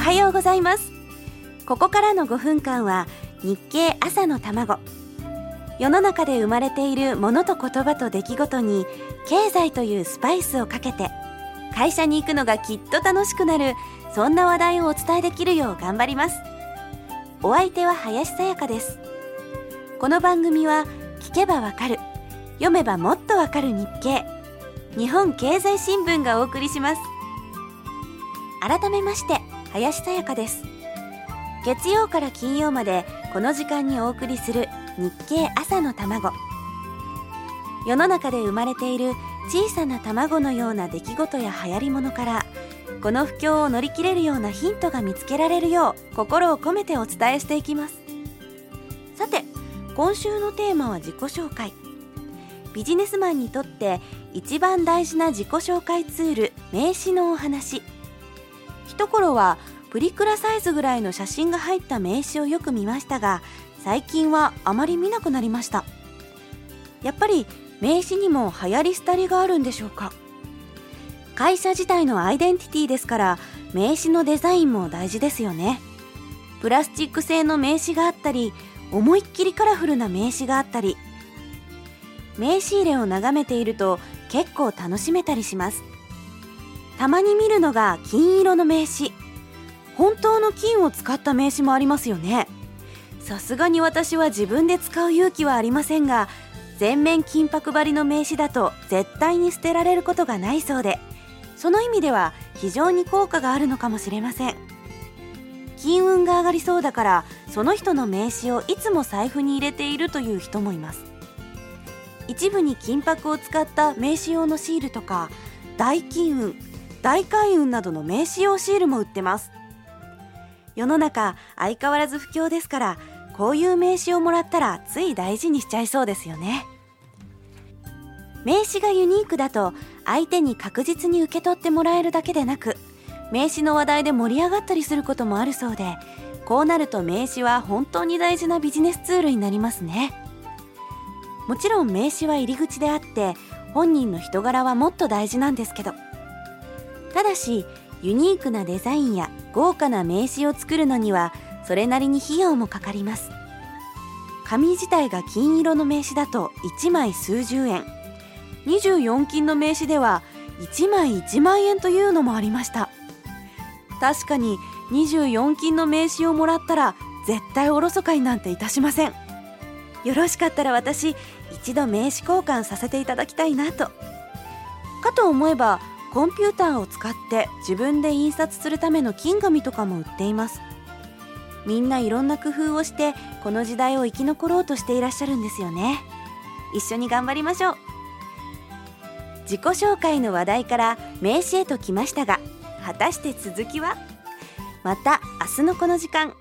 はようございます。ここからの5分間は日経朝の卵。世の中で生まれているものと言葉と出来事に経済というスパイスをかけて会社に行くのがきっと楽しくなるそんな話題をお伝えできるよう頑張ります。お相手は林さやかです。この番組は聞けばわかる読めばもっとわかる日経日本経済新聞がお送りします。改めまして林さやかです。月曜から金曜までこの時間にお送りする日経朝の卵。世の中で生まれている小さな卵のような出来事や流行り物からこの不況を乗り切れるようなヒントが見つけられるよう心を込めてお伝えしていきます。さて今週のテーマは自己紹介。ビジネスマンにとって一番大事な自己紹介ツール名刺のお話。一頃はプリクラサイズぐらいの写真が入った名刺をよく見ましたが最近はあまり見なくなりました。やっぱり名刺にも流行り廃りがあるんでしょうか？会社自体のアイデンティティですから名刺のデザインも大事ですよね。プラスチック製の名刺があったり思いっきりカラフルな名刺があったり。名刺入れを眺めていると結構楽しめたりします。たまに見るのが金色の名刺。本当の金を使った名刺もありますよね。さすがに私は自分で使う勇気はありませんが全面金箔張りの名刺だと絶対に捨てられることがないそうでその意味では非常に効果があるのかもしれません。金運が上がりそうだからその人の名刺をいつも財布に入れているという人もいます。一部に金箔を使った名刺用のシールとか大金運大開運などの名刺用シールも売ってます。世の中相変わらず不況ですからこういう名刺をもらったらつい大事にしちゃいそうですよね。名刺がユニークだと相手に確実に受け取ってもらえるだけでなく名刺の話題で盛り上がったりすることもあるそうでこうなると名刺は本当に大事なビジネスツールになりますね。もちろん名刺は入り口であって本人の人柄はもっと大事なんですけどただしユニークなデザインや豪華な名刺を作るのにはそれなりに費用もかかります。紙自体が金色の名刺だと1枚数十円。24金の名刺では1枚1万円というのもありました。確かに24金の名刺をもらったら絶対おろそかになんていたしません。よろしかったら私一度名刺交換させていただきたいなと。かと思えばコンピューターを使って自分で印刷するための金紙とかも売っています。みんないろんな工夫をしてこの時代を生き残ろうとしていらっしゃるんですよね。一緒に頑張りましょう。自己紹介の話題から名刺へと来ましたが果たして続きは？また明日のこの時間。